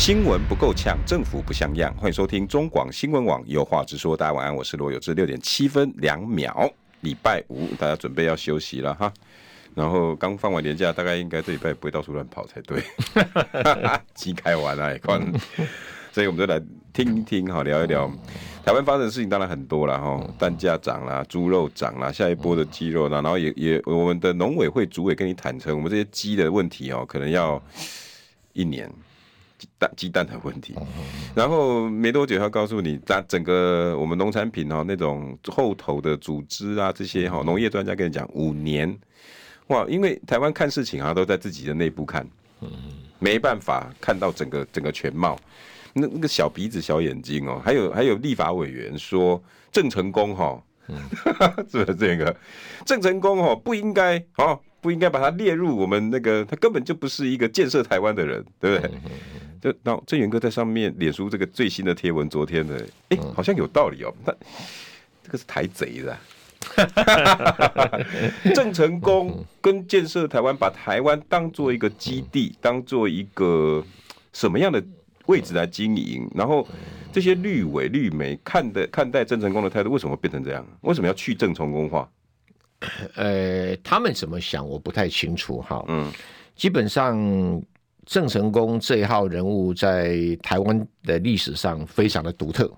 新闻不够呛，政府不像样。欢迎收听中广新闻网有话直说。大家晚安，我是罗有志。六点七分两秒，礼拜五，大家准备要休息了哈。然后刚放完年假，大概应该这礼拜不会到处乱跑才对。鸡开完了，关。所以我们就来听一听哈，聊一聊台湾发生的事情，当然很多了哈。蛋价涨啦，猪肉涨啦，下一波的鸡肉呢，然后也也我们的农委会主委跟你坦诚，我们这些鸡的问题哦，可能要一年。蛋鸡蛋的问题，然后没多久他告诉你，咱整个我们农产品哦，那种后头的组织啊，这些哈，农业专家跟你讲五年，哇，因为台湾看事情啊都在自己的内部看，没办法看到整个整个全貌，那那个小鼻子小眼睛哦，还有还有立法委员说郑成功哈，是不是这个？郑成功哦不应该哦不应该把他列入我们那个，他根本就不是一个建设台湾的人，对不对？就那郑元哥在上面脸书这个最新的贴文，昨天的哎、欸，好像有道理哦。那这个是台贼的，郑成功跟建设台湾，把台湾当做一个基地，当做一个什么样的位置来经营？然后这些绿委绿媒看的看待郑成功的态度，为什么变成这样？为什么要去郑成功化？呃，他们怎么想，我不太清楚哈。嗯，基本上。郑成功这一号人物在台湾的历史上非常的独特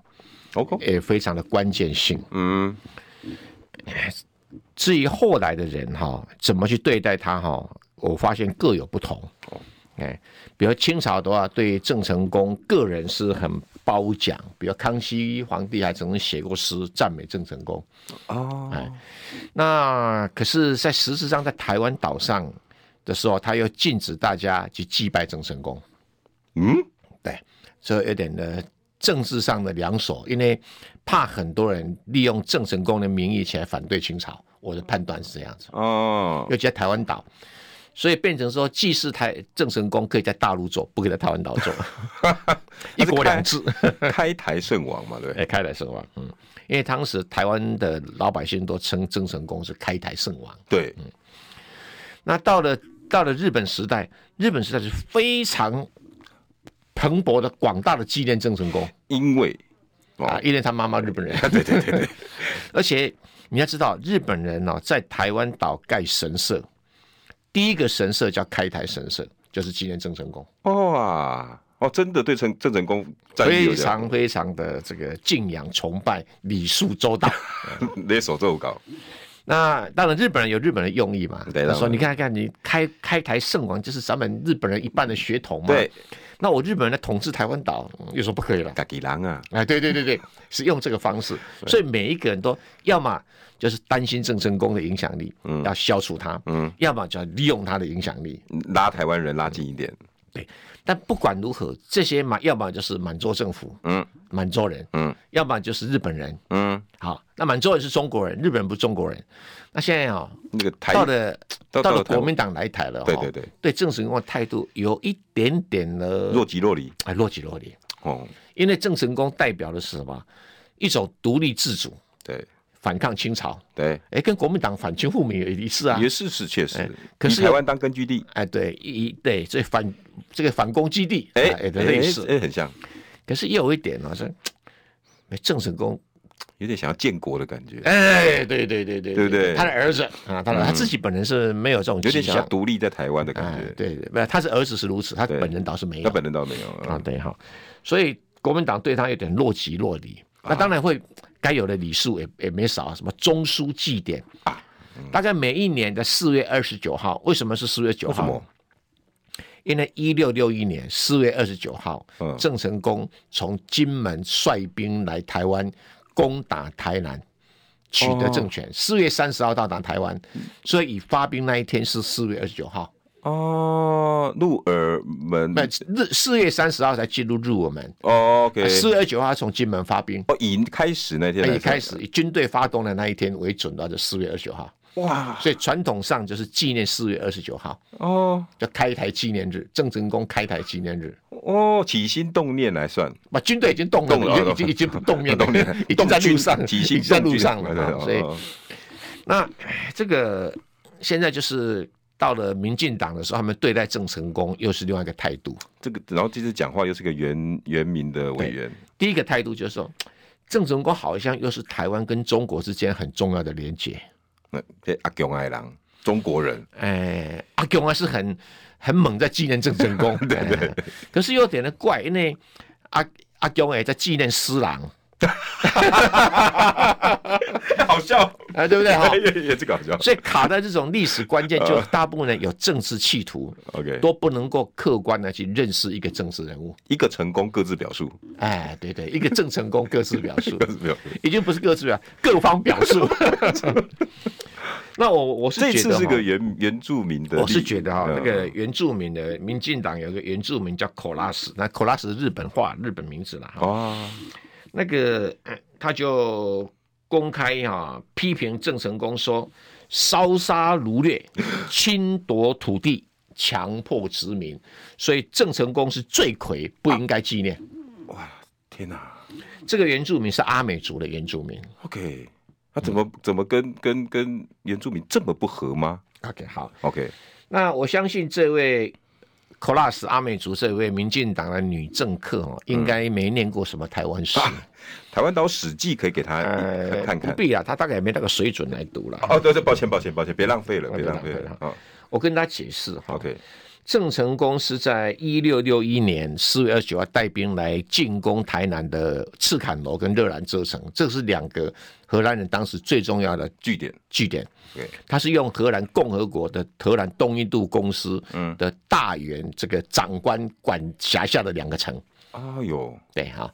，OK，也非常的关键性。嗯，至于后来的人哈，怎么去对待他哈，我发现各有不同。哎，比如清朝的话，对郑成功个人是很褒奖，比如康熙皇帝还曾经写过诗赞美郑成功。哦，哎，那可是，在实质上，在台湾岛上。的时候，他又禁止大家去祭拜郑成功。嗯，对，所以有点的政治上的两手，因为怕很多人利用郑成功的名义起来反对清朝。我的判断是这样子。哦，尤其在台湾岛，所以变成说，既是台郑成功可以在大陆做，不可以在台湾岛做。一国两制，开台圣王嘛，对，哎，开台圣王。嗯，因为当时台湾的老百姓都称郑成功是开台圣王。对，嗯，那到了。到了日本时代，日本时代是非常蓬勃的、广大的纪念郑成功，因为啊，因为他妈妈日本人，对对对对，而且你要知道，日本人呢在台湾岛盖神社，第一个神社叫开台神社，就是纪念郑成功。哇哦，真的对郑郑成功非常非常的这个敬仰崇拜，礼数周到，那手奏稿。那当然，日本人有日本人的用意嘛。对，他说：“你看看，你开开台圣王，就是咱们日本人一半的血统嘛。”对。那我日本人来统治台湾岛，又说不可以了。嘎吉郎啊！哎，对对对对，是用这个方式。所以每一个人都要么就是担心郑成功的影响力，嗯，要消除他，嗯，要么就要利用他的影响力，拉台湾人拉近一点。对。但不管如何，这些嘛，要么就是满洲政府，嗯，满洲人，嗯，要么就是日本人，嗯，好，那满洲人是中国人，日本人不是中国人。那现在啊，那个台到了到了国民党来台了，对对对，对郑成功的态度有一点点的若即若离，哎，若即若离。哦，因为郑成功代表的是什么？一种独立自主，对。反抗清朝，对，哎，跟国民党反清复明也一致啊，也是是确实。可是台湾当根据地，哎，对，一对，所以反这个反攻基地，哎，类似，哎，很像。可是也有一点呢，是郑成功有点想要建国的感觉，哎，对对对对，对不对？他的儿子啊，当然他自己本人是没有这种，有点想要独立在台湾的感觉，对对，不，他是儿子是如此，他本人倒是没有，他本人倒没有啊，对哈，所以国民党对他有点若即若离。那当然会，该有的礼数也也没少，什么中书祭典啊，大概每一年的四月二十九号，为什么是四月九号？因为一六六一年四月二十九号，郑成功从金门率兵来台湾攻打台南，取得政权。四月三十号到达台湾，所以以发兵那一天是四月二十九号。哦，入耳门，日四月三十号才进入入耳门。哦，OK，四月二十九号从金门发兵。哦，以开始那天，以开始以军队发动的那一天为准的，就四月二十九号。哇，所以传统上就是纪念四月二十九号哦，就开台纪念日，郑成功开台纪念日。哦，起心动念来算，把军队已经动了，已经已经已经不动念，动念 已经在路上，起心在路上了。所以，那这个现在就是到了民进党的时候，他们对待郑成功又是另外一个态度。这个，然后这次讲话又是个原原民的委员。第一个态度就是说，郑成功好像又是台湾跟中国之间很重要的连结。那阿强爱郎，中国人，哎，阿强啊是很很猛，在纪念郑成功，对 对，对。可是有点的怪，因为阿阿强哎在纪念施琅，好笑，哎，对不对？哈，也是搞笑。所以卡在这种历史关键，就大部分人有政治企图，OK，都不能够客观的去认识一个政治人物。一个成功各自表述，哎，对对，一个正成功各自表述，各自表述，已经不是各自表，各方表述。那我我是觉得这次是个原原住民的，我是觉得哈，那个原住民的民进党有个原住民叫 Kolas，，那口拉斯是日本话日本名字了哈。哦，那个他就公开哈批评郑成功说烧杀掳掠、侵夺土地、强迫殖民，所以郑成功是罪魁，不应该纪念。哇，天哪！这个原住民是阿美族的原住民。OK。他怎么怎么跟跟跟原住民这么不合吗？OK，好，OK。那我相信这位 Kolas 阿美族这位民进党的女政客哦，应该没念过什么台湾史。台湾岛史记可以给他看看。不必啊，他大概也没那个水准来读了。哦，对对，抱歉抱歉抱歉，别浪费了，别浪费了。我跟他解释哈。OK。郑成功是在一六六一年四月二十九号带兵来进攻台南的赤坎楼跟热兰遮城，这是两个荷兰人当时最重要的据点。据点，对，他是用荷兰共和国的荷兰东印度公司的大员这个长官管辖下的两个城。啊哟，对哈，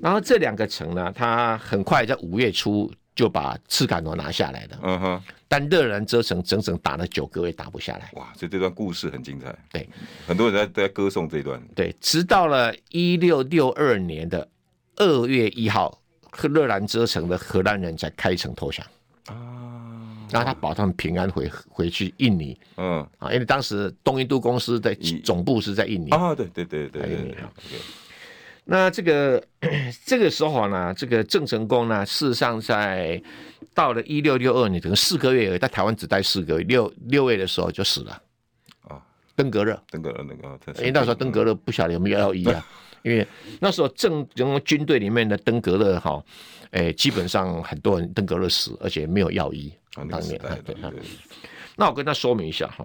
然后这两个城呢，他很快在五月初。就把赤崁楼拿下来了，嗯哼，但热兰遮城整整打了九个月打不下来，哇！所以这段故事很精彩，对，很多人在在歌颂这段，对，直到了一六六二年的二月一号，热兰遮城的荷兰人才开城投降。啊，然后他保他们平安回回去印尼，嗯。啊，因为当时东印度公司的总部是在印尼。啊，对对对对对。那这个 这个时候呢，这个郑成功呢，事实上在到了一六六二年，整个四个月而已，在台湾只待四个月，六六月的时候就死了。啊，登革热，登革热那个，因为那时候登革热不晓得有没有药医啊，因为那时候郑成功军队里面的登革热哈，哎，基本上很多人登革热死，而且没有药医，当年对，那我跟他说明一下哈，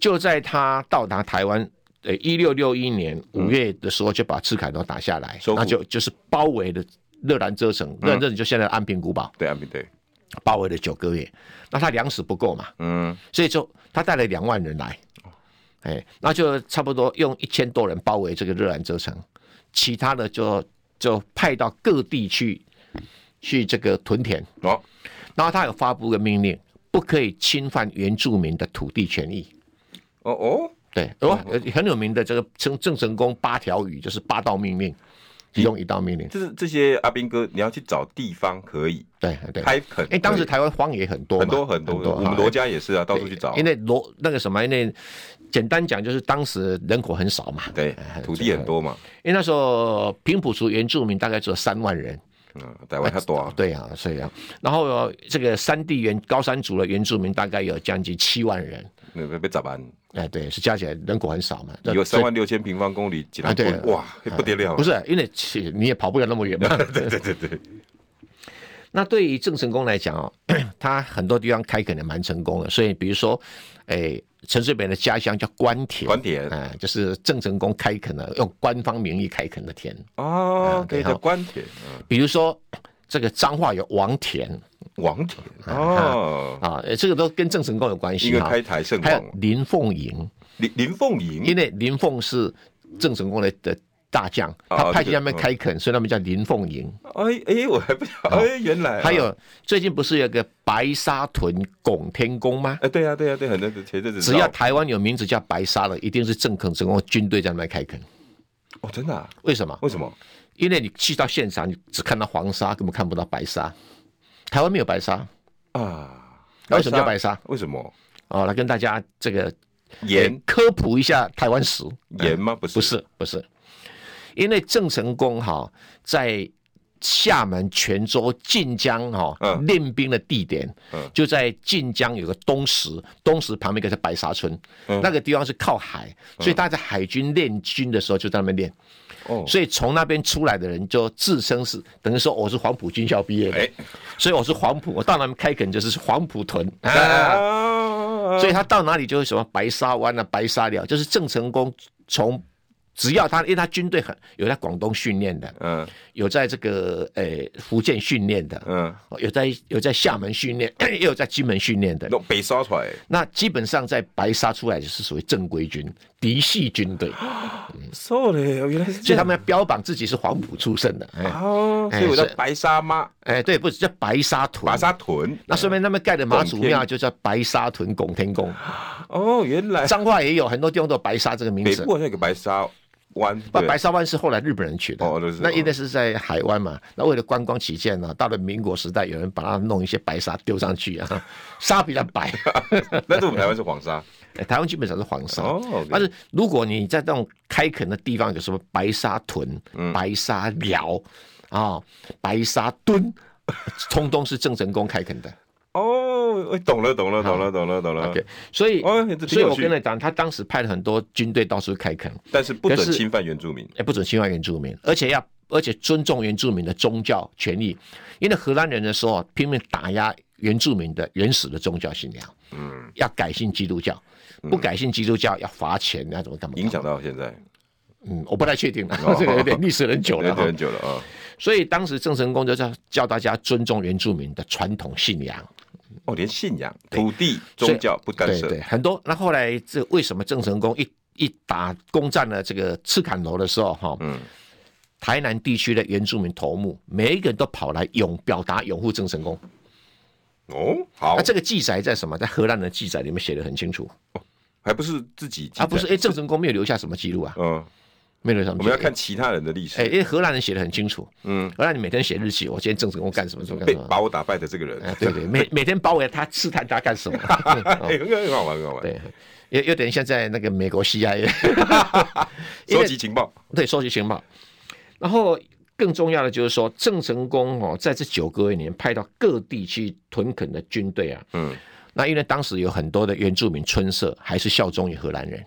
就在他到达台湾。对，一六六一年五月的时候就把赤坎都打下来，嗯、那就就是包围了热兰遮城，热兰遮城就现在安平古堡。对，安平对，包围了九个月，那他粮食不够嘛，嗯，所以就他带了两万人来，哎，那就差不多用一千多人包围这个热兰遮城，其他的就就派到各地去去这个屯田，哦，然后他有发布个命令，不可以侵犯原住民的土地权益。哦哦。对，哦，很有名的这个郑郑成功八条语，就是八道命令，其中一道命令。就是这些阿兵哥，你要去找地方可以，对对，开垦。哎，当时台湾荒野很多，很多很多，我们罗家也是啊，到处去找。因为罗那个什么，因为简单讲就是当时人口很少嘛，对，土地很多嘛。因为那时候平埔族原住民大概只有三万人，嗯，台湾太多啊，对啊，所以啊，然后这个山地原高山族的原住民大概有将近七万人，那被咋办？哎，对，是加起来人口很少嘛，有三万六千平方公里，啊，对，哇，不得了，不是，因为你也跑不了那么远嘛，对对对对。那对于郑成功来讲哦，他很多地方开垦的蛮成功的，所以比如说，哎，陈水扁的家乡叫官田，官田，哎，就是郑成功开垦的，用官方名义开垦的田。哦，对，叫官田。比如说，这个彰化有王田。王田哦啊，这个都跟郑成功有关系。一个开台圣王，还有林凤营，林林凤营，因为林凤是郑成功的的大将，他派去那边开垦，所以他们叫林凤营。哎哎，我还不晓得，哎，原来还有最近不是有个白沙屯拱天宫吗？哎，对呀对呀对，很多前阵子只要台湾有名字叫白沙的，一定是郑成功军队在那边开垦。哦，真的？啊？为什么？为什么？因为你去到现场，你只看到黄沙，根本看不到白沙。台湾没有白沙啊？为什么叫白沙？为什么？哦，来跟大家这个盐科普一下台湾史。盐吗？不是，不是，不是。因为郑成功哈在厦门、泉州、晋江哈练兵的地点，就在晋江有个东石，东石旁边一个是白沙村，那个地方是靠海，所以他在海军练军的时候就在那边练。所以从那边出来的人就自称是等于说我是黄埔军校毕业的，所以我是黄埔，我到那边开垦就是黄埔屯，所以他到哪里就是什么白沙湾啊、白沙寮，就是郑成功从。只要他，因为他军队很有在广东训练的，嗯，有在这个呃、欸、福建训练的，嗯，有在有在厦门训练，也有在金门训练的。那白沙出来，那基本上在白沙出来就是属于正规军、嫡系军队。so 嘞，原来是。所以他们要标榜自己是黄埔出身的。哦，所以我叫白沙妈。哎、欸，对，不是叫白沙屯。白沙屯。那顺便他们盖的妈祖庙就叫白沙屯拱天宫。哦，原来。彰化也有很多地方都有白沙这个名字。北部那个白沙。湾，那，白沙湾是后来日本人取的，哦、那应该是在海湾嘛。那为了观光起见呢，到了民国时代，有人把它弄一些白沙丢上去啊，沙比较白。但是我们台湾是黄沙，台湾基本上是黄沙。哦，okay、但是如果你在这种开垦的地方，有什么白沙屯、嗯、白沙寮啊、白沙墩，通通是郑成功开垦的。哦，懂了，懂了，懂了，懂了，懂了。OK，所以，所以我跟你讲，他当时派了很多军队到处开垦，但是不准侵犯原住民，也不准侵犯原住民，而且要，而且尊重原住民的宗教权利。因为荷兰人的时候拼命打压原住民的原始的宗教信仰，嗯，要改信基督教，不改信基督教要罚钱，那怎么干嘛？影响到现在，嗯，我不太确定了，这个有点历史很久了，很久了啊。所以当时郑成功就叫叫大家尊重原住民的传统信仰。哦，连信仰、土地、宗教不干涉，对，对很多。那后来这为什么郑成功一一打攻占了这个赤坎楼的时候，哈，嗯，台南地区的原住民头目每一个人都跑来拥表达拥护郑成功。哦，好。那这个记载在什么？在荷兰的记载里面写的很清楚。哦，还不是自己？啊，不是，哎，郑成功没有留下什么记录啊。嗯。没有什么，我们要看其他人的历史。哎，因为荷兰人写的很清楚。嗯，荷兰人每天写日记，我今天郑成功干什么，什么干什么，把我打败的这个人。对对，每每天包围他，试探他干什么。很好玩，很好玩。对，有有点像在那个美国 CIA，收集情报。对，收集情报。然后更重要的就是说，郑成功哦，在这九个月里面派到各地去屯垦的军队啊。嗯。那因为当时有很多的原住民村社还是效忠于荷兰人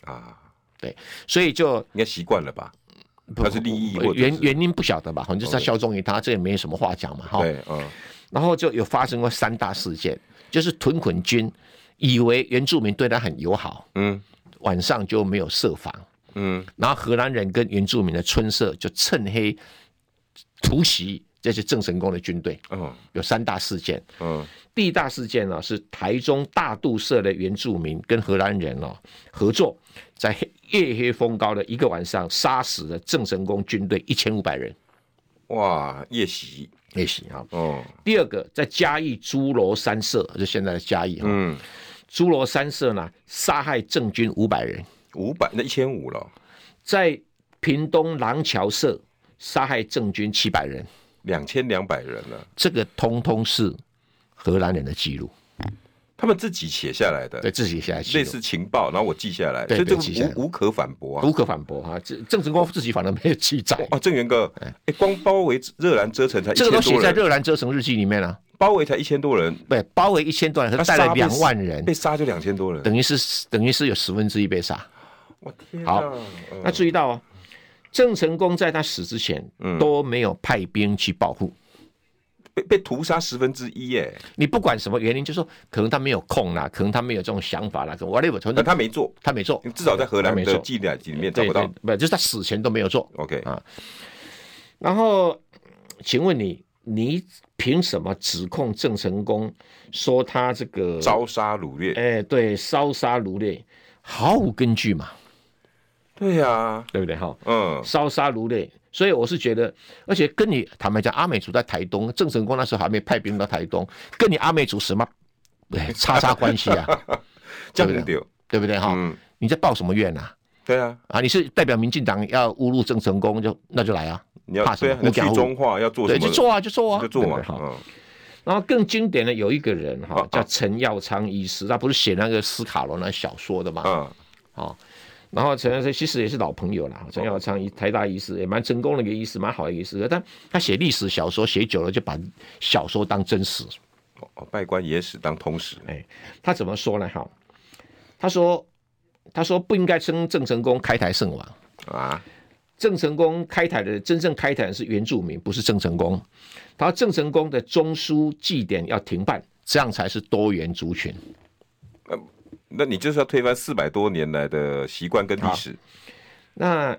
啊。对，所以就应该习惯了吧？他是利益原原因不晓得吧？反正就是他效忠于他，这也没什么话讲嘛。哈，对，嗯。然后就有发生过三大事件，就是屯垦军以为原住民对他很友好，嗯，晚上就没有设防，嗯，然后荷兰人跟原住民的村社就趁黑突袭。这是郑成功的军队，嗯，有三大事件，嗯，第一大事件呢是台中大肚社的原住民跟荷兰人哦合作，在夜黑风高的一个晚上杀死了郑成功军队一千五百人，哇，夜袭夜袭啊，哦，第二个在嘉义诸罗山社，就现在的嘉义，嗯，诸罗山社呢杀害郑军五百人，五百那一千五了，在屏东廊桥社杀害郑军七百人。两千两百人了，这个通通是荷兰人的记录，他们自己写下来的，对，自己写下来，类似情报，然后我记下来，所以这个无无可反驳啊，无可反驳啊。这郑成功自己反而没有记载。哦。郑元哥，哎，光包围热兰遮城才这个都写在热兰遮城日记里面了。包围才一千多人，对，包围一千多人，他带了两万人，被杀就两千多人，等于是等于是有十分之一被杀。我天，好，那注意到哦。郑成功在他死之前都没有派兵去保护，被被屠杀十分之一耶！你不管什么原因，就说可能他没有空啦，可能他没有这种想法啦，我 whatever，他没做，他没做，至少在荷兰的记载里面找不到，不就是他死前都没有做。OK 啊，然后请问你，你凭什么指控郑成功说他这个烧杀掳掠？哎，对，烧杀掳掠毫无根据嘛？对呀、啊，对不对哈？嗯，烧杀如泪，所以我是觉得，而且跟你坦白讲，阿美族在台东，郑成功那时候还没派兵到台东，跟你阿美族什么 叉叉关系啊？这样对，对不对哈？嗯，你在报什么怨呐？对啊，啊，你是代表民进党要侮辱郑成功，就那就来啊！你要怕什么？你讲中话要做什么？对，就做啊，就做啊，就做嘛。然后更经典的有一个人哈，叫陈耀昌医师，他不是写那个斯卡罗那小说的嘛？嗯，好。然后陈耀昌其实也是老朋友了，陈耀昌医台大医师也蛮成功的一个医师，蛮好的一个医师。但他写历史小说写久了，就把小说当真实。哦，拜官野史当通史。哎，他怎么说呢？哈，他说，他说不应该称郑成功开台圣王啊。郑成功开台的真正开台的是原住民，不是郑成功。他说郑成功的中枢祭典要停办，这样才是多元族群。呃，那你就是要推翻四百多年来的习惯跟历史。那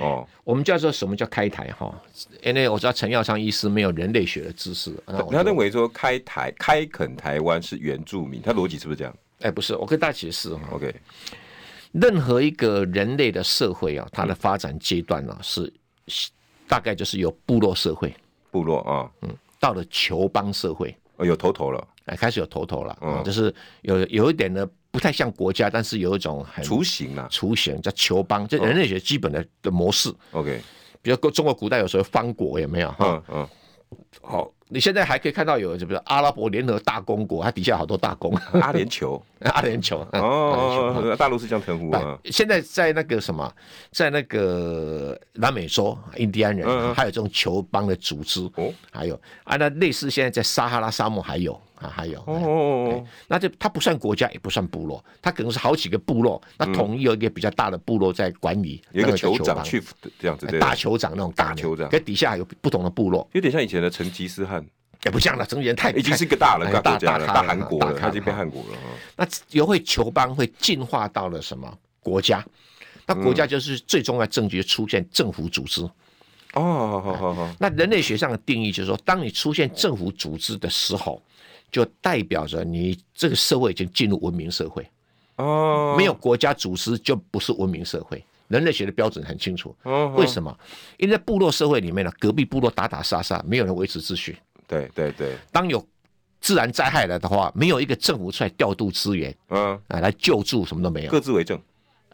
哦，我们叫做什么叫开台哈？因为我知道陈耀昌医师没有人类学的知识，他认为说开台开垦台湾是原住民，他逻辑是不是这样？哎，不是，我跟大家解释哈。OK。任何一个人类的社会啊，它的发展阶段呢，是大概就是由部落社会，部落啊，嗯，到了酋邦社会，哦，有头头了，哎，开始有头头了，嗯，就是有有一点呢，不太像国家，但是有一种很雏形啊，雏形叫球邦，这人类学基本的的模式，OK，比如中国古代有时候方国有没有？嗯嗯，好。你现在还可以看到有，就比如阿拉伯联合大公国，它底下好多大公，阿联酋，阿联酋哦，大陆是这样称呼啊。现在在那个什么，在那个南美洲，印第安人还有这种酋邦的组织，哦，还有啊，那类似现在在撒哈拉沙漠还有啊，还有哦，那这它不算国家，也不算部落，它可能是好几个部落，那统一有一个比较大的部落在管理，有一个酋长去这样子，大酋长那种大酋长，跟底下有不同的部落，有点像以前的成吉思汗。也不像了，成吉思汗太已经是一个大了，大国家了，大韩国了，他已经变汉国了。那由会酋邦会进化到了什么国家？那国家就是最重要证据出现政府组织。哦，好好好好。那人类学上的定义就是说，当你出现政府组织的时候，就代表着你这个社会已经进入文明社会。哦，没有国家组织就不是文明社会。人类学的标准很清楚。为什么？因为在部落社会里面呢，隔壁部落打打杀杀，没有人维持秩序。对对对，当有自然灾害了的话，没有一个政府出来调度资源，嗯，啊，来救助，什么都没有，各自为政。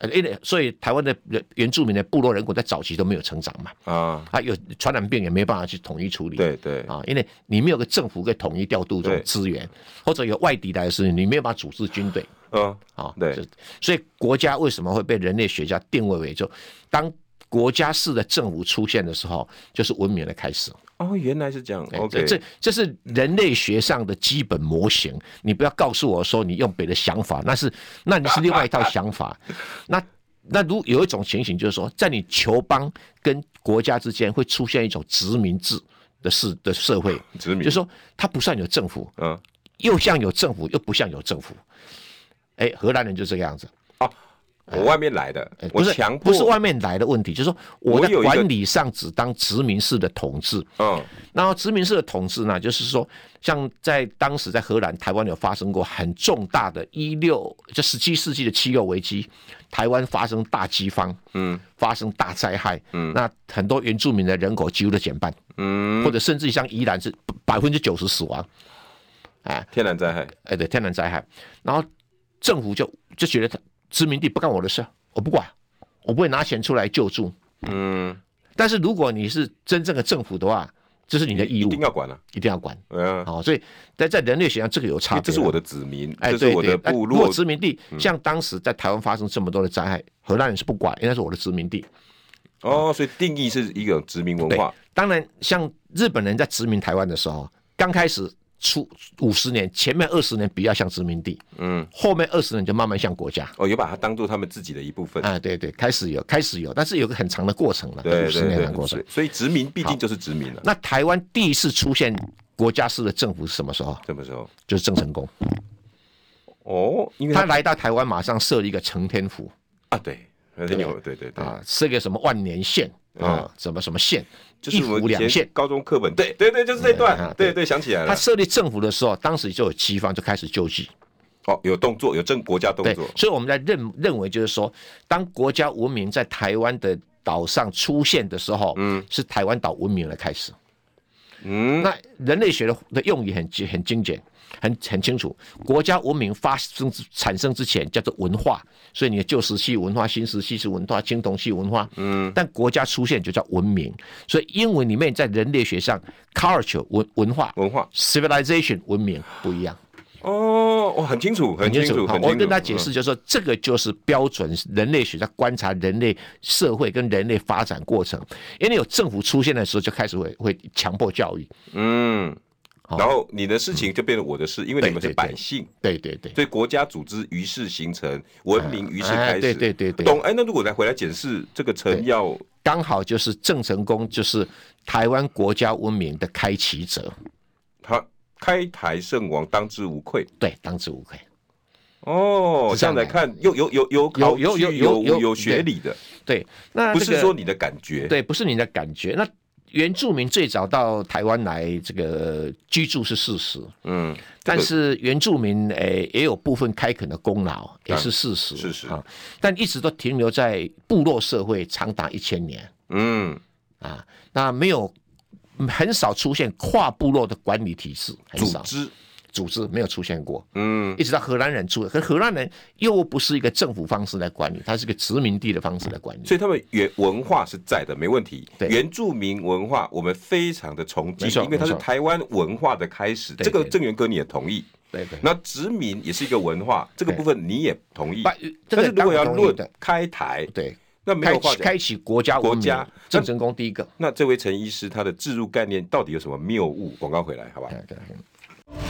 呃，因为所以台湾的原原住民的部落人口在早期都没有成长嘛，啊，啊，有传染病也没办法去统一处理，对对，啊，因为你没有个政府可以统一调度这种资源，或者有外敌来的时候，你没有办法组织军队，嗯，啊，对，所以国家为什么会被人类学家定位为就当国家式的政府出现的时候，就是文明的开始。哦，原来是这样。OK，这这是人类学上的基本模型。你不要告诉我说你用别的想法，那是那你是另外一套想法。那那如有一种情形，就是说，在你酋邦跟国家之间会出现一种殖民制的社的社会，殖民就是说它不算有政府，嗯，又像有政府，又不像有政府。哎，荷兰人就这个样子。我外面来的，不是强不是外面来的问题，就是说我在管理上只当殖民式的统治。嗯，然后殖民式的统治呢，就是说，像在当时在荷兰、台湾有发生过很重大的，一六就十七世纪的七六危机，台湾发生大饥荒，嗯，发生大灾害，嗯，那很多原住民的人口几乎都减半，嗯，或者甚至像宜兰是百分之九十死亡，哎，天然灾害，哎，对，天然灾害，然后政府就就觉得他。殖民地不干我的事，我不管，我不会拿钱出来救助。嗯，但是如果你是真正的政府的话，这是你的义务，一定要管了，一定要管。嗯，好，所以在在人类学上，这个有差别。这是我的子民，哎，这是我的部落。如果殖民地像当时在台湾发生这么多的灾害，荷兰人是不管，因为那是我的殖民地。哦，所以定义是一个殖民文化。当然，像日本人在殖民台湾的时候，刚开始。出五十年，前面二十年比较像殖民地，嗯，后面二十年就慢慢像国家。哦，有把它当做他们自己的一部分。啊，对对，开始有，开始有，但是有个很长的过程了，五十年的过程。所以殖民毕竟就是殖民了。那台湾第一次出现国家式的政府是什么时候？什么时候？就是郑成功。哦，因为他来到台湾，马上设立一个承天府。啊，对，对对对对啊，设个什么万年县啊，什么什么县。就是府两县，高中课本，对对对，就是这段，对对，想起来了。他设立政府的时候，当时就有西方，就开始救济。哦，有动作，有政国家动作。所以我们在认认为，就是说，当国家文明在台湾的岛上出现的时候，嗯，是台湾岛文明的开始。嗯，那人类学的的用语很很精简，很很清楚。国家文明发生产生之前叫做文化，所以你的旧石器文化、新石器是文化、青铜器文化。嗯，但国家出现就叫文明。所以英文里面在人类学上，culture 文文化文化，civilization 文明不一样。哦，我很清楚，很清楚。我跟他解释，就是说，这个就是标准人类学在观察人类社会跟人类发展过程。因为有政府出现的时候，就开始会会强迫教育。嗯，然后你的事情就变成我的事，因为你们是百姓。对对对。所以国家组织于是形成，文明于是开始。对对对对。懂？哎，那如果再回来检视这个城要，刚好就是郑成功，就是台湾国家文明的开启者。他。开台圣王当之无愧，对，当之无愧。哦，这样来看，有有有有有有有有有学理的，对。那不是说你的感觉，对，不是你的感觉。那原住民最早到台湾来这个居住是事实，嗯，但是原住民诶也有部分开垦的功劳，也是事实，事实啊。但一直都停留在部落社会，长达一千年，嗯啊，那没有。很少出现跨部落的管理体制，很少，组织组织没有出现过。嗯，一直到荷兰人出，可荷兰人又不是一个政府方式来管理，它是个殖民地的方式来管理。所以他们原文化是在的，没问题。对，原住民文化我们非常的崇敬，因为它是台湾文化的开始。这个郑元哥你也同意？对对。那殖民也是一个文化，这个部分你也同意？但是如果要论开台，对。那没有话开启国家国家郑成功第一个。那这位陈医师他的置入概念到底有什么谬误？广告回来，好吧？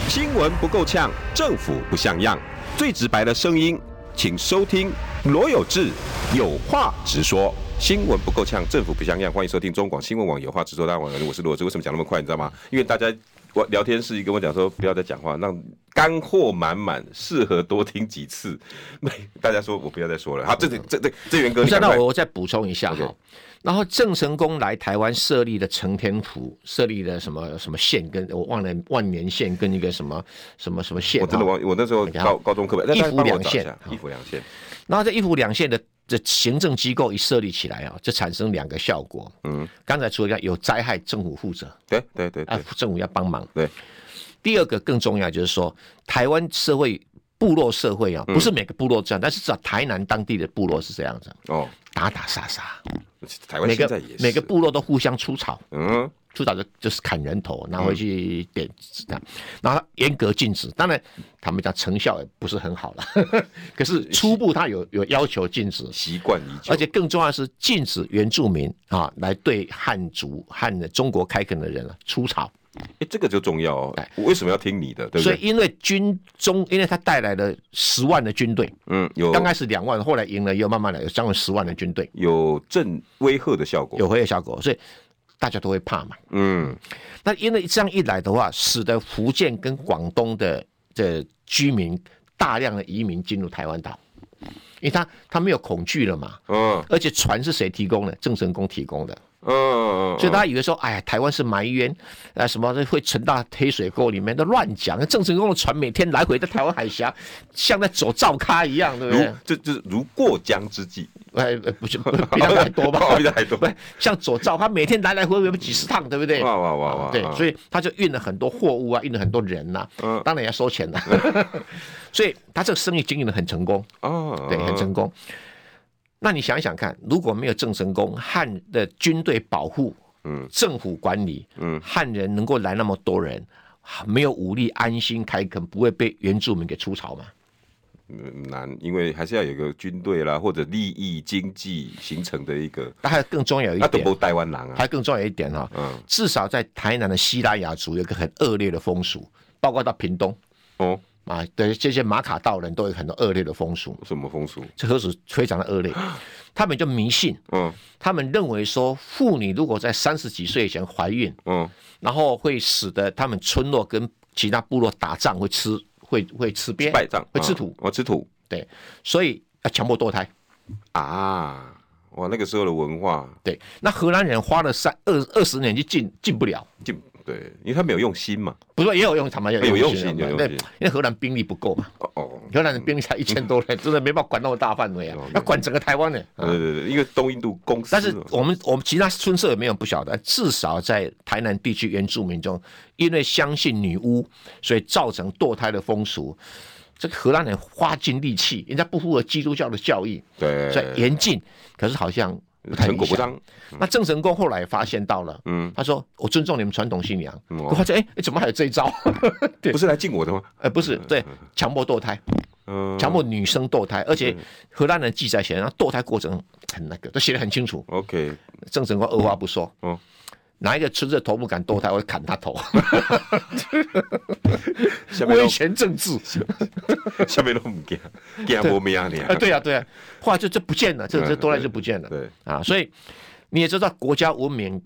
新闻不够呛，政府不像样，最直白的声音，请收听罗有志有话直说。新闻不够呛，政府不像样，欢迎收听中广新闻网有话直说。大家晚，我是罗志。为什么讲那么快？你知道吗？因为大家。我聊天室跟我讲说，不要再讲话，让干货满满，适合多听几次。没大家说我不要再说了。好，这这这这这元哥，那我再补充一下哈。然后郑成功来台湾设立的承天府，设立的什么什么县，跟我忘了万年县跟一个什么什么什么县。我真的忘，我那时候高高中课本，一府两县，一府两县。然后这一府两县的。这行政机构一设立起来啊，就产生两个效果。嗯，刚才说一下，有灾害政府负责，对对对，啊，政府要帮忙。对，第二个更重要就是说，台湾社会部落社会啊，不是每个部落这样，但是至少台南当地的部落是这样子。哦，打打杀杀，台湾现在也是，每个部落都互相出草。嗯。出草就就是砍人头，拿回去点子弹，然后严格禁止。当然，他们讲成效也不是很好了，可是初步他有有要求禁止，习惯已久。而且更重要的是禁止原住民啊来对汉族汉中国开垦的人出草。哎、欸，这个就重要哦。我为什么要听你的？对不对？所以因为军中，因为他带来了十万的军队，嗯，有刚开始两万，后来赢了又慢慢来，有将近十万的军队，有震威吓的效果，有威吓效果，所以。大家都会怕嘛，嗯，那因为这样一来的话，使得福建跟广东的的居民大量的移民进入台湾岛，因为他他没有恐惧了嘛，嗯，而且船是谁提供的？郑成功提供的。嗯嗯，所以大家以为说，哎呀，台湾是埋冤，啊，什么会沉到黑水沟里面，都乱讲。郑成功的船每天来回在台湾海峡，像在走照咖一样，对不对？这这如过江之鲫，哎，不是比他还多吧？比他还多，不像左照，他每天来来回回几十趟，对不对？哇哇哇哇！对，所以他就运了很多货物啊，运了很多人呐，嗯，当然要收钱的，所以他这个生意经营的很成功哦，对，很成功。那你想一想看，如果没有郑成功汉的军队保护，嗯，政府管理，嗯，汉人能够来那么多人，没有武力安心开垦，不会被原住民给出草吗？嗯，难，因为还是要有个军队啦，或者利益经济形成的一个。那还更重要一点，那都不台湾人啊。还更重要一点哈，嗯，至少在台南的西拉雅族有一个很恶劣的风俗，包括到屏东，哦。啊，对，这些马卡道人都有很多恶劣的风俗。什么风俗？这何止非常的恶劣，他们就迷信。嗯，他们认为说，妇女如果在三十几岁以前怀孕，嗯，然后会使得他们村落跟其他部落打仗会吃，会会吃鳖，败仗，会吃土，我吃土。对，所以要强迫堕胎。啊，哇，那个时候的文化。对，那荷兰人花了三二二十年就进进不了，进。对，因为他没有用心嘛。不是也有用，他们也有用心，因为荷兰兵力不够嘛。哦，荷兰的兵力才一千多人，真的没办法管那么大范围啊，要管整个台湾呢。对对对，因为东印度公司。但是我们我们其他村社有没有不晓得，至少在台南地区原住民中，因为相信女巫，所以造成堕胎的风俗。这个荷兰人花尽力气，人家不符合基督教的教义，对，所以严禁。可是好像成果不彰。那郑成功后来发现到了，嗯，他说：“我尊重你们传统信仰。”我发现，哎，怎么还有这一招？不是来禁我的吗？呃，不是，对，强迫堕胎，强迫女生堕胎，而且荷兰人记载写，然后堕胎过程很那个，都写得很清楚。OK，郑成功二话不说，哦。哪一个村的头目敢堕胎，我会砍他头。威权政治，下面都不给，给阿波米亚尼啊！对啊，对啊，后来就就不见了，这这堕胎就不见了。对啊，所以你也知道，国家文明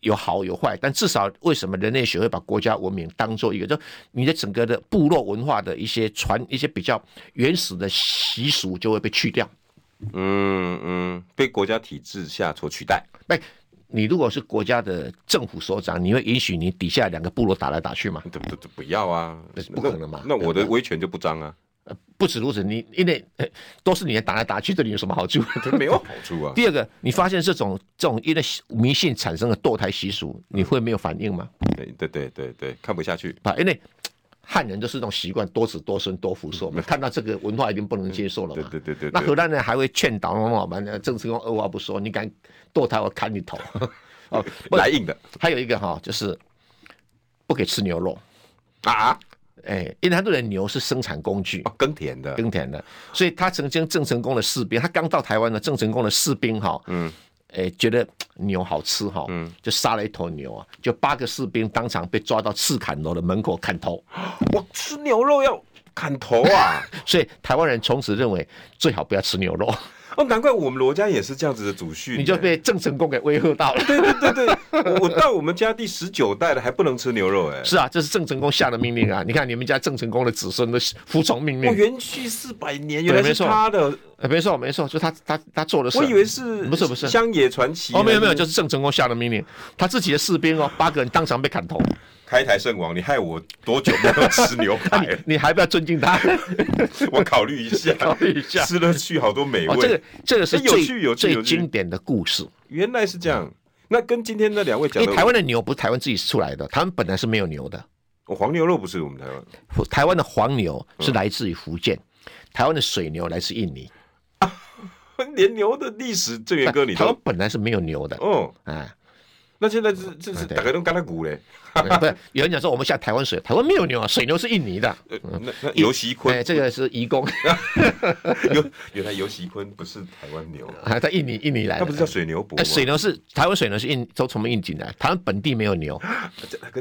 有好有坏，但至少为什么人类学会把国家文明当做一个，就你的整个的部落文化的一些传一些比较原始的习俗就会被去掉。嗯嗯，被国家体制下所取代。你如果是国家的政府首长，你会允许你底下两个部落打来打去吗？不不不要啊，不可能嘛。那我的威权就不彰啊。呃，不止如此，你因为 都是你打来打去，对你有什么好处？没有好处啊。第二个，你发现这种这种因为迷信产生的堕胎习俗，你会没有反应吗？对对对对对，看不下去。啊，因为。汉人都是这种习惯，多子多孙多福寿。我们看到这个文化已经不能接受了嘛？对对对对。那荷兰人还会劝导我们，郑成功二话不说，你敢堕胎，我砍你头。哦，来硬的。还有一个哈，就是不给吃牛肉啊。哎，因为他认为牛是生产工具，耕田的，耕田的。所以他曾经郑成功的士兵，他刚到台湾的郑成功的士兵哈，嗯。哎，觉得牛好吃哈，嗯，就杀了一头牛啊，就八个士兵当场被抓到赤坎楼的门口砍头。我吃牛肉要砍头啊！所以台湾人从此认为最好不要吃牛肉。哦，难怪我们罗家也是这样子的祖训，你就被郑成功给威吓到了。对 对对对，我到我们家第十九代了还不能吃牛肉哎。是啊，这是郑成功下的命令啊！你看你们家郑成功的子孙都服从命令。我延续四百年，原来是他的。没错没错，就他他他做的事。我以为是不是不是乡野传奇？哦，没有没有，就是郑成功下的命令，他自己的士兵哦，八个人当场被砍头。开台圣王，你害我多久没有吃牛排？你还不要尊敬他？我考虑一下，考虑一下，吃了去好多美味。这个这个是有趣有趣最经典的故事。原来是这样。那跟今天那两位讲，因为台湾的牛不是台湾自己出来的，台湾本来是没有牛的。黄牛肉不是我们台湾，台湾的黄牛是来自于福建，台湾的水牛来自印尼。连牛的历史，郑元哥，你台湾本来是没有牛的。哦，哎。那现在这这是大概都干了骨嘞，不是有人讲说我们下台湾水，台湾没有牛啊，水牛是印尼的。那那游锡坤，这个是移工。有原来游锡坤不是台湾牛，啊，在印尼印尼来的。他不是叫水牛伯？水牛是台湾水牛是印都从印进来，台湾本地没有牛。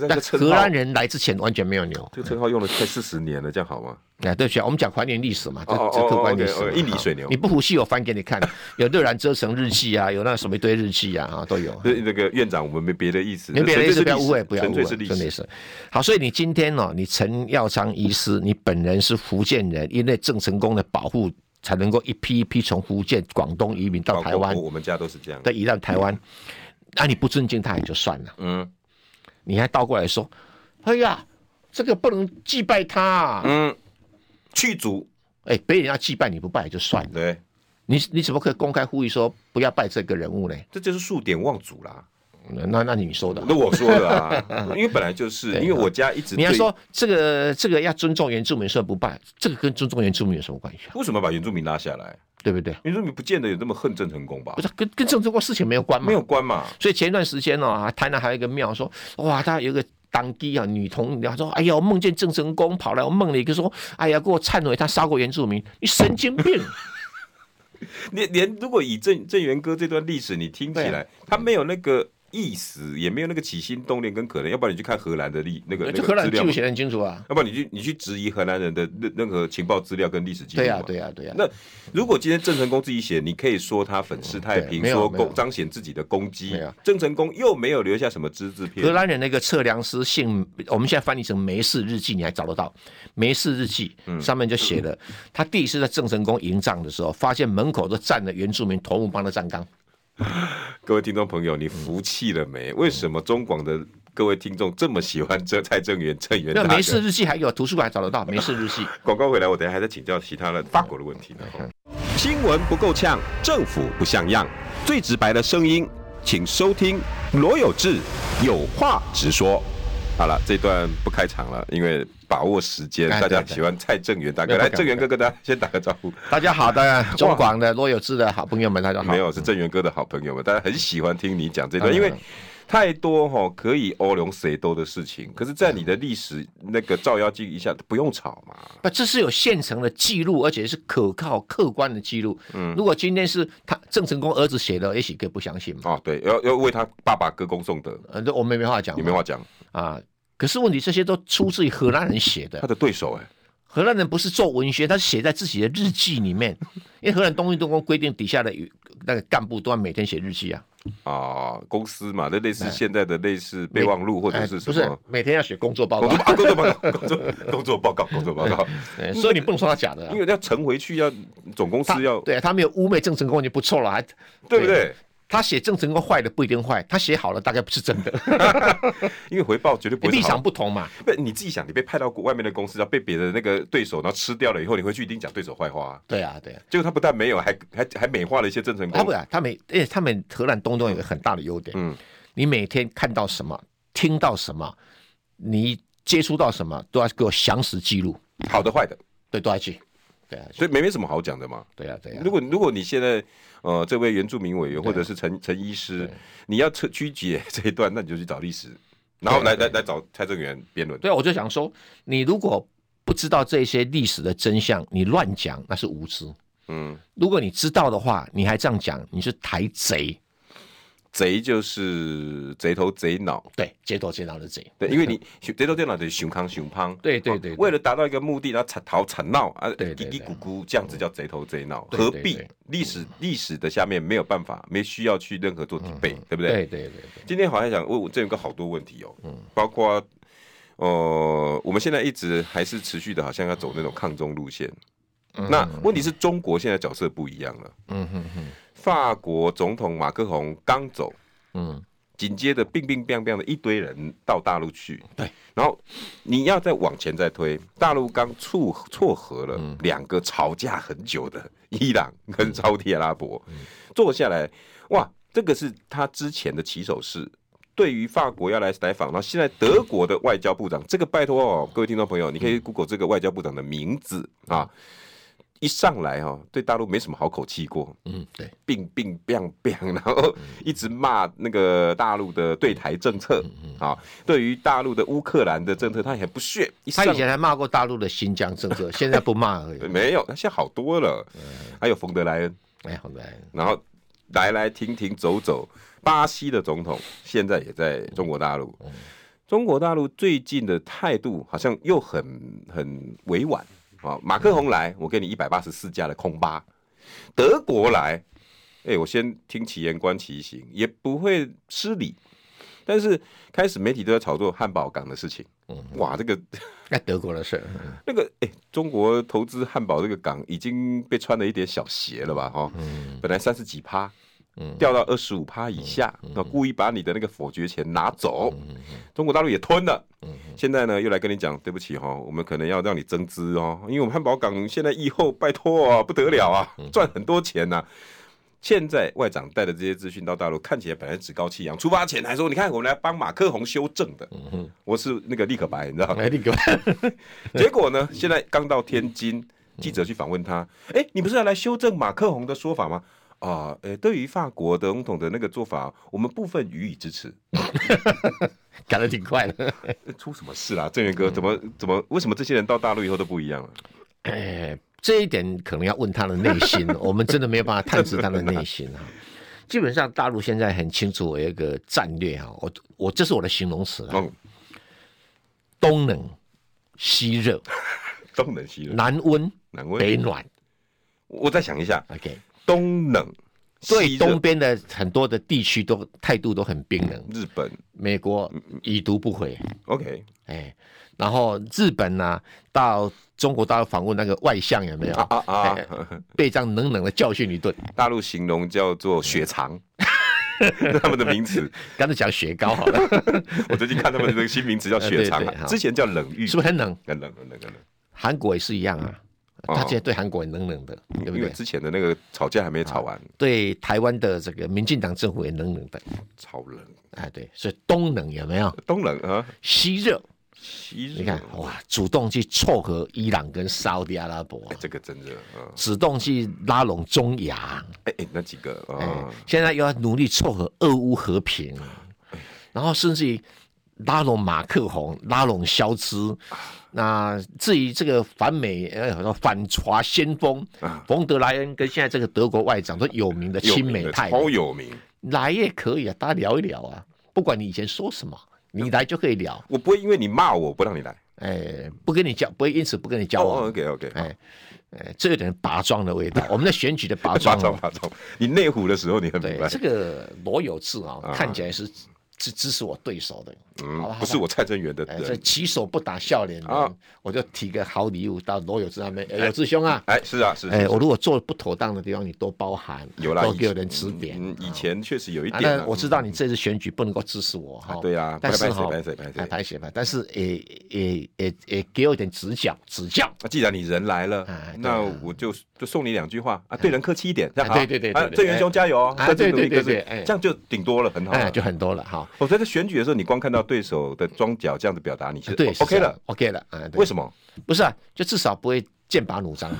但荷兰人来之前完全没有牛。这个称号用了快四十年了，这样好吗？哎，对不起，我们讲还原历史嘛，这这客观历史。印尼水牛，你不服气，我翻给你看，有热兰遮城日记啊，有那什么一堆日记啊，啊都有。那个院长，我们没别的意思，没别的意思，不要误会，不要误会，纯粹是历史。好，所以你今天呢，你陈耀昌医师，你本人是福建人，因为郑成功的保护，才能够一批一批从福建、广东移民到台湾。我们家都是这样。对，移到台湾，那你不尊敬他也就算了，嗯，你还倒过来说，哎呀，这个不能祭拜他，嗯。去祖，哎，别人要祭拜你不拜也就算了。对，你你怎么可以公开呼吁说不要拜这个人物呢？这就是数典忘祖啦。那那你说的，那我说的啊，因为本来就是，因为我家一直你要说这个这个要尊重原住民，说不办，这个跟尊重原住民有什么关系？啊为什么把原住民拉下来？对不对？原住民不见得有那么恨郑成功吧？不是，跟跟郑成功事情没有关嘛？没有关嘛？所以前一段时间呢，台南还有一个庙说，哇，他有一个。当地啊，女童，然后说：“哎呀，我梦见郑成功跑来，我梦里就说：‘哎呀，给我忏悔，他杀过原住民。’你神经病！连连如果以郑郑元歌这段历史，你听起来，他没有那个。”意思也没有那个起心动念跟可能，要不然你去看荷兰的历那个那个荷兰记录写得很清楚啊。要不然你去你去质疑荷兰人的任任何情报资料跟历史记录。对呀对呀对呀。那如果今天郑成功自己写，你可以说他粉饰太平，说攻彰显自己的攻击。郑成功又没有留下什么只字片。荷兰人那个测量师姓，我们现在翻译成梅氏日记，你还找得到？梅氏日记上面就写了，他第一次在郑成功营帐的时候，发现门口都站了原住民头目帮他站岗。各位听众朋友，你服气了没？为什么中广的各位听众这么喜欢这蔡正元、正元？那《没事日记》还有图书馆找得到《没事日记》。广告回来，我等下还在请教其他的法国的问题呢。嗯、新闻不够呛，政府不像样，最直白的声音，请收听罗有志有话直说。好了，这段不开场了，因为把握时间，大家喜欢蔡正元大哥，来正元哥跟大家先打个招呼。大家好的，中广的罗有志的好朋友们，大家好。没有，是正元哥的好朋友们，大家很喜欢听你讲这段，因为太多哈可以欧龙谁多的事情，可是，在你的历史那个照妖镜一下不用吵嘛。不，这是有现成的记录，而且是可靠、客观的记录。嗯，如果今天是他郑成功儿子写的，也许可以不相信嘛。哦，对，要要为他爸爸歌功颂德。呃，这我们没话讲，你没话讲啊。可是问题，这些都出自于荷兰人写的。他的对手哎、欸，荷兰人不是做文学，他是写在自己的日记里面。因为荷兰东印度公规定，底下的那个干部都要每天写日记啊。啊，公司嘛，那类似现在的类似备忘录或者是什么？不是，每天要写工作报告。工作报告，工作工作报告，工作报告。所以你不能说他假的、啊，因为要呈回去，要总公司要。对啊，他没有污蔑郑成功就不错了，还对不对？他写郑成功坏的不一定坏，他写好了大概不是真的，因为回报绝对不会立场不同嘛。不，你自己想，你被派到外面的公司，要被别的那个对手然后吃掉了以后，你回去一定讲对手坏话、啊。对啊，对啊。结果他不但没有，还还还美化了一些郑成功。他不啊，他没，而且他们荷兰东东有一个很大的优点，嗯，你每天看到什么，听到什么，你接触到什么，都要给我详实记录，好的坏的，对，都要记。对啊，所以没没什么好讲的嘛。对啊，对啊。如果如果你现在。呃，这位原住民委员或者是陈陈医师，你要曲曲解这一段，那你就去找历史，然后来来来找蔡正元辩论。对啊，我就想说，你如果不知道这些历史的真相，你乱讲那是无知。嗯，如果你知道的话，你还这样讲，你是台贼。贼就是贼头贼脑，对，贼头贼脑的贼，对，因为你贼头贼脑就是熊康熊胖，对对对，为了达到一个目的，然后惨逃惨闹啊，嘀嘀咕咕这样子叫贼头贼脑，何必？历史历史的下面没有办法，没需要去任何做准备，对不对？对对对。今天好像想问我这有个好多问题哦，嗯，包括呃，我们现在一直还是持续的，好像要走那种抗中路线，那问题是中国现在角色不一样了，嗯哼哼。法国总统马克宏刚走，嗯，紧接着乒乒乓乓的一堆人到大陆去，对，然后你要再往前再推，大陆刚撮撮合了两个吵架很久的伊朗跟沙特阿拉伯，坐下来，哇，这个是他之前的起手式，对于法国要来来访，然后现在德国的外交部长，这个拜托哦，各位听众朋友，你可以 Google 这个外交部长的名字啊。一上来哈，对大陆没什么好口气过，嗯，对，病病病病，然后一直骂那个大陆的对台政策，啊，对于大陆的乌克兰的政策，他也不屑。他以前还骂过大陆的新疆政策，现在不骂而已。没有，他现在好多了。还有冯德莱恩，哎，冯德莱恩，然后来来停停走走，巴西的总统现在也在中国大陆。中国大陆最近的态度好像又很很委婉。啊，马克宏来，我给你一百八十四架的空巴。德国来，哎、欸，我先听其言观其行，也不会失礼。但是开始媒体都在炒作汉堡港的事情。嗯，哇，这个那德国的事，那个哎、欸，中国投资汉堡这个港已经被穿了一点小鞋了吧？哈，本来三十几趴。掉到二十五趴以下，那故意把你的那个否决权拿走，中国大陆也吞了。现在呢，又来跟你讲，对不起哈，我们可能要让你增资哦，因为我们汉堡港现在疫后拜托啊，不得了啊，赚很多钱呐。现在外长带的这些资讯到大陆，看起来本来趾高气扬，出发前还说，你看我们来帮马克宏修正的，我是那个立可白，你知道吗？立可白。结果呢，现在刚到天津，记者去访问他，哎，你不是要来修正马克宏的说法吗？啊，呃，对于法国的总统的那个做法，我们部分予以支持，赶得挺快的。出什么事啦？正源哥，怎么怎么？为什么这些人到大陆以后都不一样了？哎，这一点可能要问他的内心，我们真的没有办法探知他的内心啊。基本上，大陆现在很清楚有一个战略啊，我我这是我的形容词啊，嗯、东冷西热，东冷西热，南温南温北暖。我再想一下，OK。东冷，所以东边的很多的地区都态度都很冰冷。日本、美国已读不回。OK，哎，然后日本呢、啊，到中国大陆访问那个外相有没有？啊啊，被这样冷冷的教训一顿。大陆形容叫做雪藏，他们的名词，刚才讲雪糕好了。我最近看他们这个新名词叫雪藏，之前叫冷遇，是不是很冷？很冷，很冷，很冷。韩国也是一样啊，他现在对韩国也冷冷的，对不对？之前的那个吵架还没吵完，对台湾的这个民进党政府也冷冷的，超冷。哎，对，所以东冷有没有？东冷啊，西热。西热你看哇，主动去撮合伊朗跟沙特阿拉伯，哎，这个真的，主动去拉拢中亚，哎哎，那几个，哎，现在又要努力撮合俄乌和平，然后甚至于拉拢马克宏，拉拢肖兹。那至于这个反美呃反华先锋冯德莱恩，跟现在这个德国外长都有名的亲美派，超有名，来也可以啊，大家聊一聊啊，不管你以前说什么。你来就可以聊，我不会因为你骂我不让你来，哎，不跟你交，不会因此不跟你交往。OK OK，哎哎，这有点拔庄的味道。我们在选举的拔庄，拔庄拔庄。你内湖的时候你很明白。这个罗有志啊，看起来是。是支持我对手的，嗯，不是我蔡正元的，这棋手不打笑脸人，我就提个好礼物到罗有志那边。有志兄啊，哎，是啊，是，哎，我如果做不妥当的地方，你多包涵，有啦，多给我点指点。以前确实有一点，我知道你这次选举不能够支持我哈，对啊，但是哈，排写吧，但是也也也也给我一点指教指教。那既然你人来了，那我就就送你两句话啊，对人客气一点，这样好。对对对，正元兄加油哦，对对对对，这样就顶多了，很好，就很多了哈。我觉得选举的时候。你光看到对手的装脚这样子表达，你是对 OK 了，OK 了啊？为什么？不是啊，就至少不会剑拔弩张嘛。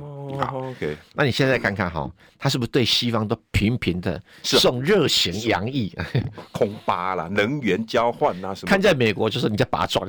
哦，OK。那你现在看看哈，他是不是对西方都频频的送热情洋溢？空巴啦，能源交换啊什么？看在美国就是你在拔庄。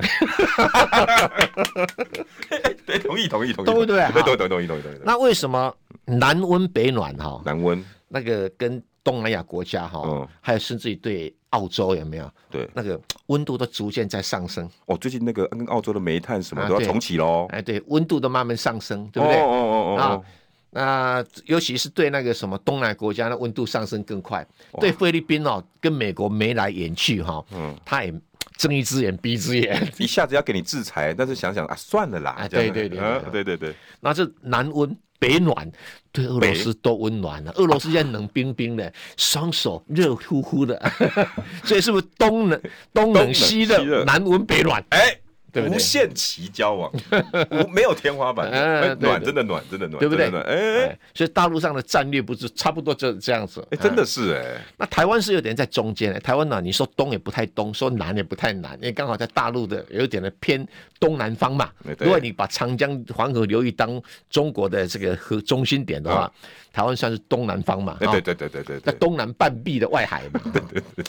对，同意同意同意，对不对？对同意，同意同意同意。那为什么南温北暖哈？南温那个跟东南亚国家哈，还有甚至于对。澳洲有没有？对，那个温度都逐渐在上升。哦，最近那个跟澳洲的煤炭什么都要重启喽。哎，对，温度都慢慢上升，对不对？哦哦哦哦。那尤其是对那个什么东南国家，那温度上升更快。对菲律宾哦，跟美国眉来眼去哈，嗯，他也睁一只眼闭一只眼，一下子要给你制裁，但是想想啊，算了啦。对对对，对对对。那这南温。北暖对俄罗斯多温暖啊，俄罗斯现在冷冰冰的，双手热乎乎的，所以是不是东冷东冷西热，南温北暖？哎。无限期交往，无没有天花板，暖真的暖，真的暖，对不对？哎，所以大陆上的战略不是差不多就这样子？哎，真的是哎。那台湾是有点在中间，台湾呢，你说东也不太东，说南也不太南，因为刚好在大陆的有点的偏东南方嘛。如果你把长江黄河流域当中国的这个核中心点的话，台湾算是东南方嘛？对对对对对，在东南半壁的外海嘛。对对对。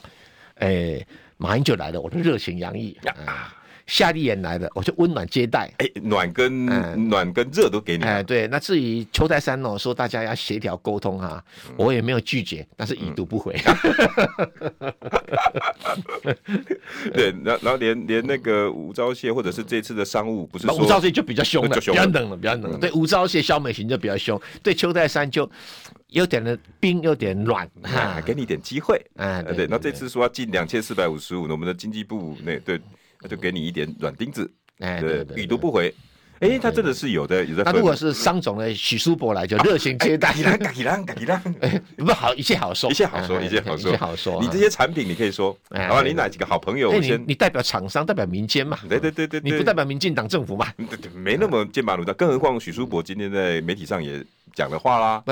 哎，马英九来了，我的热情洋溢啊。夏立言来的，我就温暖接待。哎，暖跟暖跟热都给你。哎，对，那至于邱泰山呢，说大家要协调沟通哈，我也没有拒绝，但是已读不回。对，然然后连连那个吴钊燮，或者是这次的商务，不是吴钊燮就比较凶了，比较冷了，比较冷了。对，吴钊燮、萧美琴就比较凶，对邱泰山就有点的冰，有点软，哈，给你点机会。哎，对，那这次说要进两千四百五十五，我们的经济部那对。那就给你一点软钉子，哎，对，已读不回，哎，他真的是有的，有的。那如果是商总的许书伯来，就热情接待，赶紧让，赶紧让，哎，不好，一切好说，一切好说，一切好说，一切好说。你这些产品你可以说，好吧？你哪几个好朋友？你你代表厂商，代表民间嘛？对对对对，你不代表民进党政府嘛？对对，没那么剑拔弩张，更何况许书伯今天在媒体上也讲了话啦，不。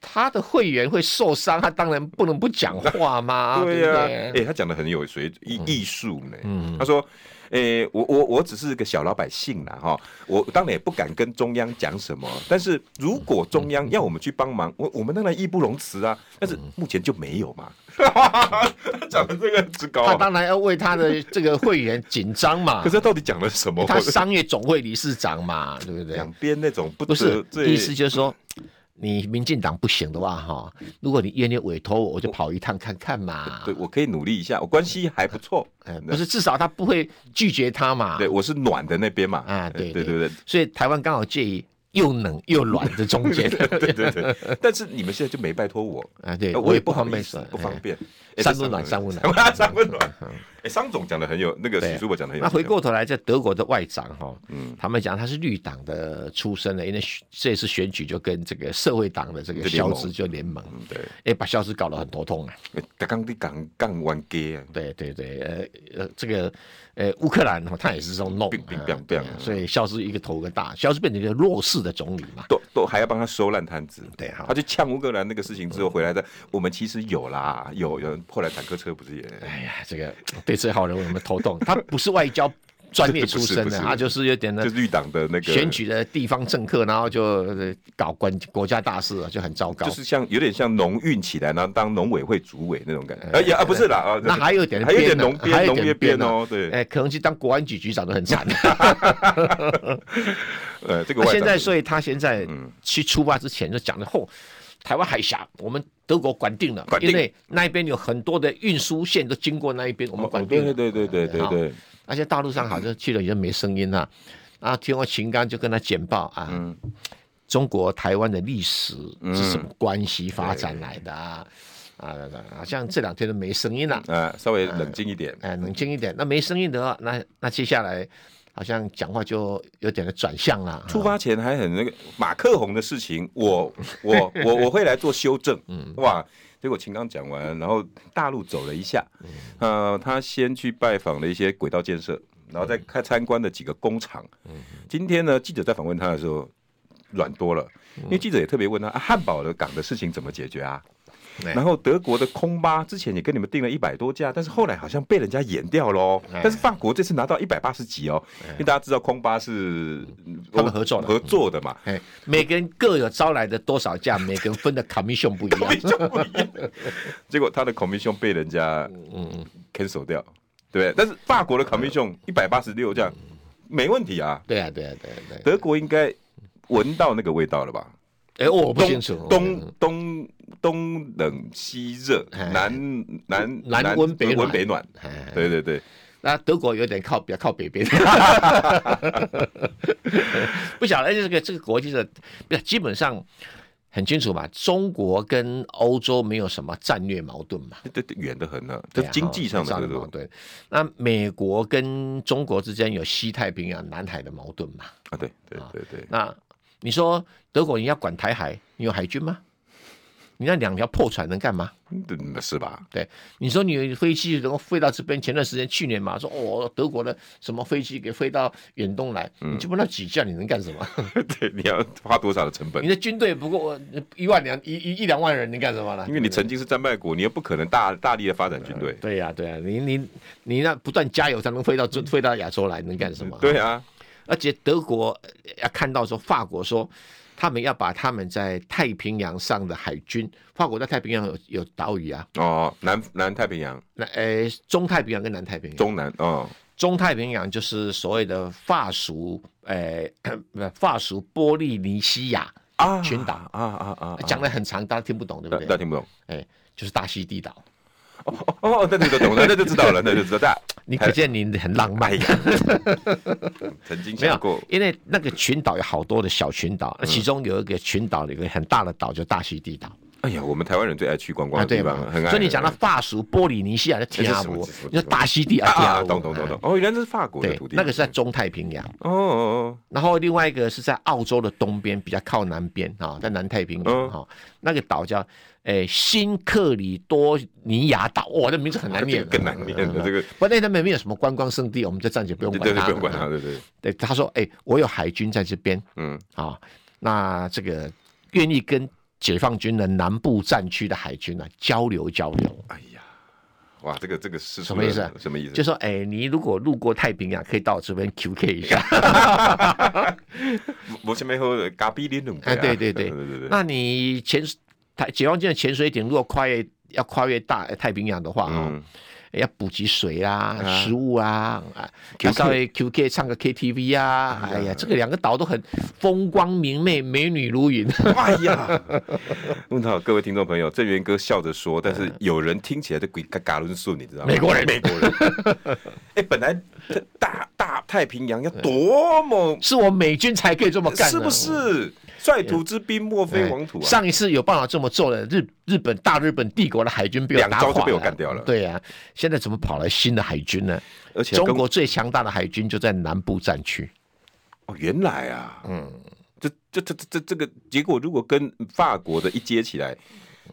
他的会员会受伤，他当然不能不讲话嘛。对呀，哎，他讲的很有水艺艺术呢。嗯，他说，哎，我我我只是个小老百姓啦，哈，我当然也不敢跟中央讲什么。但是如果中央要我们去帮忙，我我们当然义不容辞啊。但是目前就没有嘛。讲的这个之高，他当然要为他的这个会员紧张嘛。可是他到底讲了什么？他商业总会理事长嘛，对不对？两边那种不不是意思就是说。你民进党不行的话，哈，如果你愿意委托我，我就跑一趟看看嘛。对，我可以努力一下，我关系还不错。嗯，不是，至少他不会拒绝他嘛。对，我是暖的那边嘛。啊，对对对对。所以台湾刚好介于又冷又暖的中间。对对对。但是你们现在就没拜托我啊？对，我也不方便，不方便。三温暖，三温暖，三温暖。哎，商总讲的很有那个许叔伯讲的很有。那回过头来，在德国的外长哈，嗯，他们讲他是绿党的出身的，因为这次选举就跟这个社会党的这个肖兹就联盟，对，哎，把肖兹搞得很头痛啊。刚刚刚刚完结啊。对对对，呃呃，这个呃乌克兰他也是这种弄，所以肖兹一个头个大，肖兹变成一个弱势的总理嘛，都都还要帮他收烂摊子。对哈，他就呛乌克兰那个事情之后回来的，我们其实有啦，有有，后来坦克车不是也？哎呀，这个对这号人为什么头痛？他不是外交专业出身的，他就是有点那就绿党的那个选举的地方政客，然后就搞关国家大事，就很糟糕。就是像有点像农运起来，然后当农委会主委那种感觉。哎呀，不是啦，啊，那还有点还有点农边农业边哦，对，哎，可能去当国安局局长都很惨。呃，这个现在，所以他现在去出发之前就讲的后。台湾海峡，我们德国管定了，因为那一边有很多的运输线都经过那一边，我们管定了。对对对对对对。而且大陆上好像去了已经没声音了，啊，听过秦刚就跟他简报啊，嗯、中国台湾的历史是什么关系发展来的啊？啊，好像这两天都没声音了。啊，稍微冷静一点。哎，冷静一点。那没声音的话，那那接下来。好像讲话就有点的转向了。出发前还很那个马克宏的事情，我我我我会来做修正。嗯，哇，结果秦刚讲完，然后大陆走了一下，呃，他先去拜访了一些轨道建设，然后再看参观了几个工厂。今天呢，记者在访问他的时候软多了，因为记者也特别问他，啊，汉堡的港的事情怎么解决啊？然后德国的空巴之前也跟你们订了一百多架，但是后来好像被人家演掉喽。但是法国这次拿到一百八十几哦，因为大家知道空巴是他们合作合作的嘛。哎，每个人各有招来的多少架，每个人分的 commission 不一样。commission 不一样。结果他的 commission 被人家嗯 cancel 掉，对。但是法国的 commission 一百八十六架没问题啊。对啊，对啊，对对。德国应该闻到那个味道了吧？哎，我不清楚。东东。东冷西热，南南南温北温北暖，对对对。那德国有点靠比较靠北边，不晓得这个这个国际的，基本上很清楚嘛。中国跟欧洲没有什么战略矛盾嘛，对对，远得很呢。这经济上的矛盾。那美国跟中国之间有西太平洋、南海的矛盾嘛？啊，对对对对。那你说德国你要管台海，你有海军吗？你那两条破船能干嘛？是吧？对，你说你飞机能够飞到这边，前段时间去年嘛，说哦，德国的什么飞机给飞到远东来，嗯、你就不那几架，你能干什么？对，你要花多少的成本？你的军队不过一万两一一一两万人，你干什么呢？因为你曾经是战败国，你又不可能大大力的发展军队。对呀、啊，对呀、啊，你你你那不断加油才能飞到飞到亚洲来，能干什么？对啊，而且德国要看到说，法国说。他们要把他们在太平洋上的海军，法国在太平洋有有岛屿啊。哦，南南太平洋。那呃，中太平洋跟南太平洋。中南哦。中太平洋就是所谓的法属，呃，法属波利尼西亚啊群岛啊啊啊，讲的很长，大家听不懂，对不对？大家听不懂。哎，就是大溪地岛。哦哦，那你就懂了，那就知道了，那就知道。你可见你很浪漫呀。曾经想过，因为那个群岛有好多的小群岛，其中有一个群岛，有一个很大的岛，就大溪地岛。哎呀，我们台湾人最爱去观光的地方，很爱。所以你讲到法属波利尼西亚的天阿伯，你说大溪地啊，懂懂懂懂。哦，原来这是法国的土地。那个是在中太平洋。哦哦哦。然后另外一个是在澳洲的东边，比较靠南边啊，在南太平洋哈，那个岛叫。哎，新克里多尼亚岛，哇，这名字很难念，更难念的这个。不，那他们没有什么观光胜地，我们就暂且不用管它。不用管它，对对。对，他说，哎，我有海军在这边，嗯，啊，那这个愿意跟解放军的南部战区的海军呢交流交流。哎呀，哇，这个这个是什么意思？什么意思？就说，哎，你如果路过太平洋，可以到我这边 QK 一下。我前面和咖比林哎，对对对对对对。那你前。台解放军的潜水艇如果跨越要跨越大太平洋的话，嗯，要补给水啊、食物啊，啊，稍微 QK 唱个 KTV 啊，哎呀，这个两个岛都很风光明媚，美女如云。哎呀，问好各位听众朋友，正源哥笑着说，但是有人听起来就鬼嘎嘎伦顺，你知道吗？美国人，美国人。哎，本来大大太平洋要多么，是我美军才可以这么干，是不是？率土之滨，莫非王土啊！上一次有办法这么做的，日日本大日本帝国的海军被我打垮被我干掉了。对呀、啊，现在怎么跑来新的海军呢？而且中国最强大的海军就在南部战区。哦，原来啊，嗯，这这这这这个结果，如果跟法国的一接起来，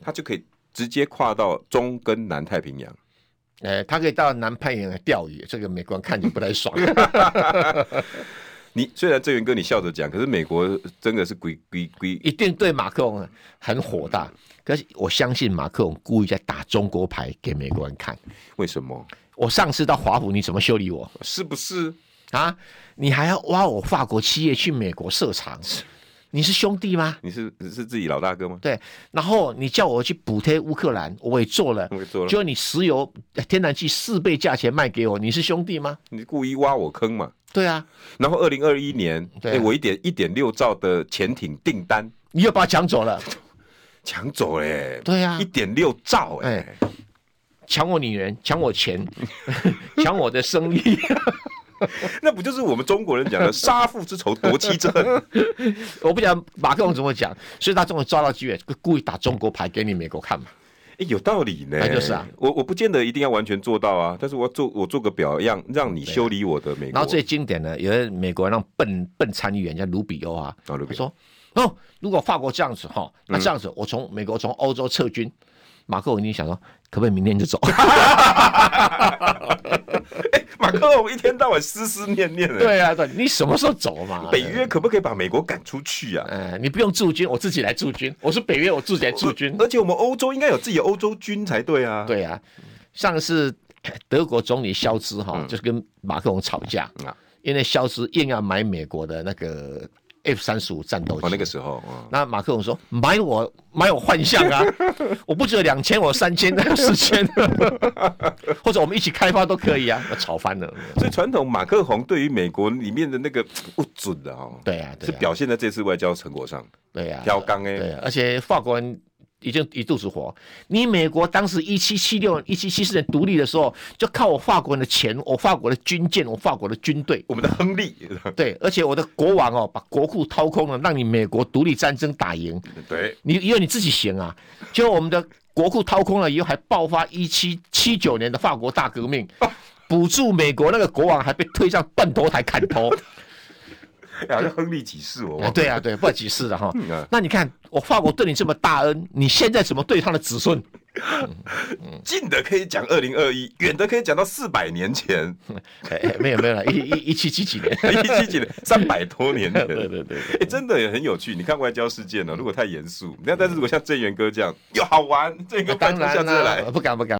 他就可以直接跨到中跟南太平洋。哎，他可以到南太平洋来钓鱼，这个美国人看起来不太爽。你虽然郑源哥你笑着讲，可是美国真的是鬼鬼鬼，一定对马克龙很火大。可是我相信马克龙故意在打中国牌给美国人看。为什么？我上次到华府，你怎么修理我？是不是啊？你还要挖我法国企业去美国设厂？你是兄弟吗？你是你是自己老大哥吗？对，然后你叫我去补贴乌克兰，我也做了，我也做了。就你石油、天然气四倍价钱卖给我，你是兄弟吗？你故意挖我坑嘛？对啊。然后二零二一年，对、啊欸，我一点一点六兆的潜艇订单，你又把它抢走了，抢走哎、欸。对啊，一点六兆哎、欸，抢、欸、我女人，抢我钱，抢我的生意。那不就是我们中国人讲的杀父之仇夺妻之恨？我不讲马克龙怎么讲，所以他终于抓到机会，故意打中国牌给你美国看嘛。有道理呢。那就是啊，我我不见得一定要完全做到啊，但是我做我做个表样，让你修理我的美国。然后最经典的，有些美国人让笨笨参议员叫卢比欧啊，他说哦，如果法国这样子哈，那这样子我从美国从欧洲撤军，马克龙一定想说，可不可以明天就走？马克龙一天到晚思思念念的。对啊，对，你什么时候走嘛？北约可不可以把美国赶出去啊？嗯，你不用驻军，我自己来驻军。我是北约，我自己来驻军。而且我们欧洲应该有自己的欧洲军才对啊。对啊，上次德国总理肖兹哈，就是跟马克龙吵架，嗯、因为肖兹硬要买美国的那个。F 三十五战斗机，哦，那个时候，那马克龙说买我买我幻象啊，我不只有两千，我三千，四千，或者我们一起开发都可以啊，我吵翻了。嗯、所以传统马克龙对于美国里面的那个不准的哈，对啊，是表现在这次外交成果上，对啊，挑刚哎，对啊，而且法国人。已经一肚子火。你美国当时一七七六、一七七四年独立的时候，就靠我法国人的钱，我法国的军舰，我法国的军队，我们的亨利。对，而且我的国王哦，把国库掏空了，让你美国独立战争打赢。对，你因为你自己行啊，就我们的国库掏空了以后，还爆发一七七九年的法国大革命，补助美国那个国王还被推上断头台砍头。好像亨利几世哦，对啊，对，不几世的哈。那你看，我法国对你这么大恩，你现在怎么对他的子孙？近的可以讲二零二一，远的可以讲到四百年前。哎，没有没有了，一一一七几几年，一七几年，三百多年前。对对对，哎，真的也很有趣。你看外交事件呢，如果太严肃，那但是如果像郑源哥这样又好玩，这个当然了，不敢不敢。